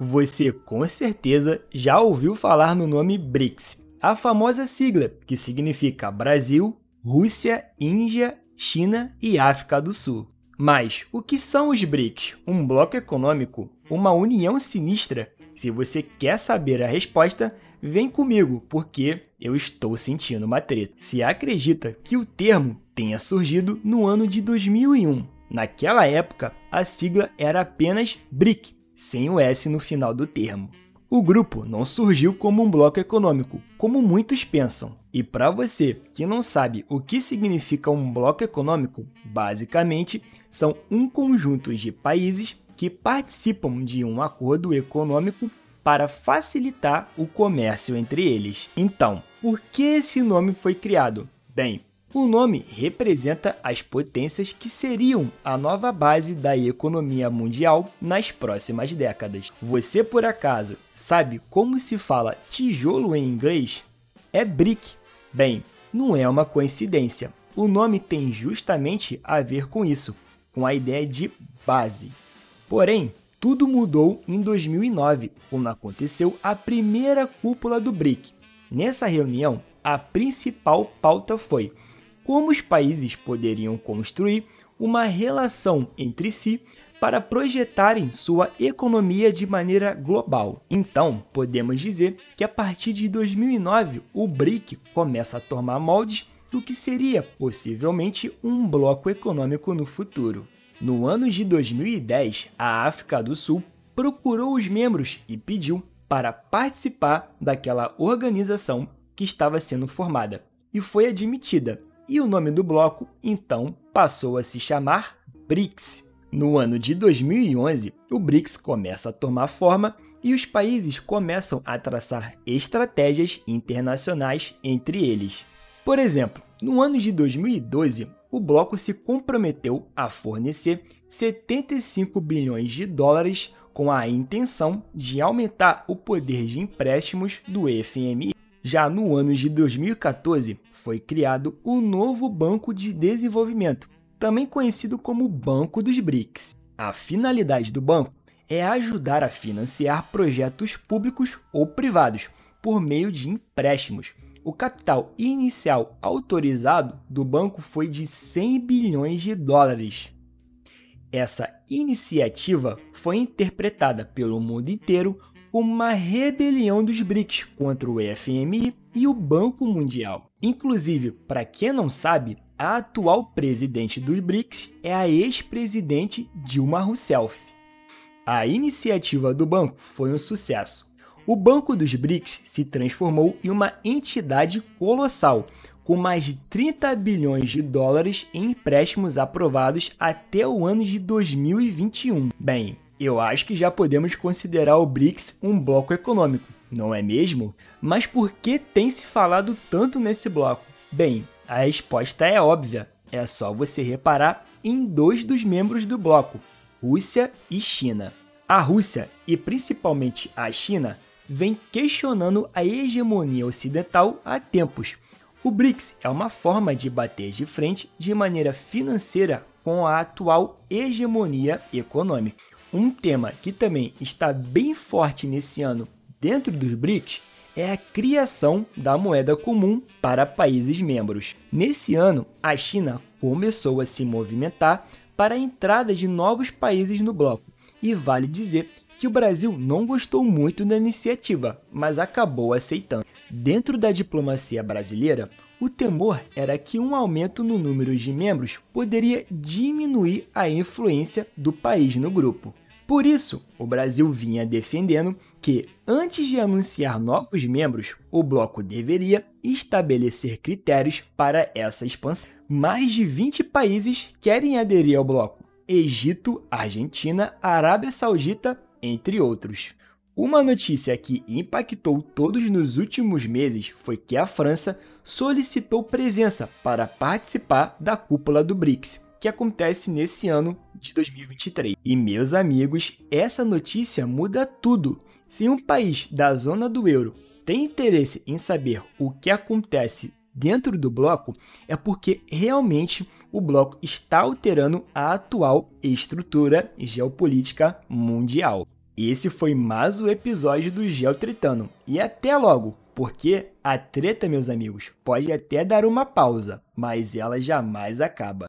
Você com certeza já ouviu falar no nome BRICS, a famosa sigla que significa Brasil, Rússia, Índia, China e África do Sul. Mas o que são os BRICS? Um bloco econômico? Uma união sinistra? Se você quer saber a resposta, vem comigo, porque eu estou sentindo uma treta. Se acredita que o termo tenha surgido no ano de 2001. Naquela época, a sigla era apenas BRIC, sem o S no final do termo. O grupo não surgiu como um bloco econômico, como muitos pensam. E para você que não sabe o que significa um bloco econômico, basicamente são um conjunto de países que participam de um acordo econômico para facilitar o comércio entre eles. Então, por que esse nome foi criado? Bem, o nome representa as potências que seriam a nova base da economia mundial nas próximas décadas. Você por acaso sabe como se fala tijolo em inglês? É brick. Bem, não é uma coincidência. O nome tem justamente a ver com isso, com a ideia de base. Porém, tudo mudou em 2009, quando aconteceu a primeira cúpula do BRIC. Nessa reunião, a principal pauta foi como os países poderiam construir uma relação entre si para projetarem sua economia de maneira global. Então, podemos dizer que a partir de 2009 o BRIC começa a tomar moldes do que seria possivelmente um bloco econômico no futuro. No ano de 2010, a África do Sul procurou os membros e pediu para participar daquela organização que estava sendo formada e foi admitida e o nome do bloco então passou a se chamar BRICS. No ano de 2011, o BRICS começa a tomar forma e os países começam a traçar estratégias internacionais entre eles. Por exemplo, no ano de 2012, o bloco se comprometeu a fornecer 75 bilhões de dólares com a intenção de aumentar o poder de empréstimos do FMI. Já no ano de 2014, foi criado o novo Banco de Desenvolvimento, também conhecido como Banco dos BRICS. A finalidade do banco é ajudar a financiar projetos públicos ou privados por meio de empréstimos. O capital inicial autorizado do banco foi de 100 bilhões de dólares. Essa iniciativa foi interpretada pelo mundo inteiro uma rebelião dos BRICS contra o FMI e o Banco Mundial. Inclusive, para quem não sabe, a atual presidente dos BRICS é a ex-presidente Dilma Rousseff. A iniciativa do banco foi um sucesso. O Banco dos BRICS se transformou em uma entidade colossal, com mais de 30 bilhões de dólares em empréstimos aprovados até o ano de 2021. Bem, eu acho que já podemos considerar o BRICS um bloco econômico, não é mesmo? Mas por que tem se falado tanto nesse bloco? Bem, a resposta é óbvia. É só você reparar em dois dos membros do bloco, Rússia e China. A Rússia, e principalmente a China, vem questionando a hegemonia ocidental há tempos. O BRICS é uma forma de bater de frente de maneira financeira com a atual hegemonia econômica. Um tema que também está bem forte nesse ano dentro dos BRICS é a criação da moeda comum para países membros. Nesse ano, a China começou a se movimentar para a entrada de novos países no bloco, e vale dizer que o Brasil não gostou muito da iniciativa, mas acabou aceitando. Dentro da diplomacia brasileira, o temor era que um aumento no número de membros poderia diminuir a influência do país no grupo. Por isso, o Brasil vinha defendendo que, antes de anunciar novos membros, o bloco deveria estabelecer critérios para essa expansão. Mais de 20 países querem aderir ao bloco: Egito, Argentina, Arábia Saudita, entre outros. Uma notícia que impactou todos nos últimos meses foi que a França solicitou presença para participar da cúpula do BRICS, que acontece nesse ano de 2023. E meus amigos, essa notícia muda tudo. Se um país da zona do euro tem interesse em saber o que acontece dentro do bloco, é porque realmente o bloco está alterando a atual estrutura geopolítica mundial. esse foi mais o episódio do Geotritano. E até logo, porque a treta, meus amigos, pode até dar uma pausa, mas ela jamais acaba.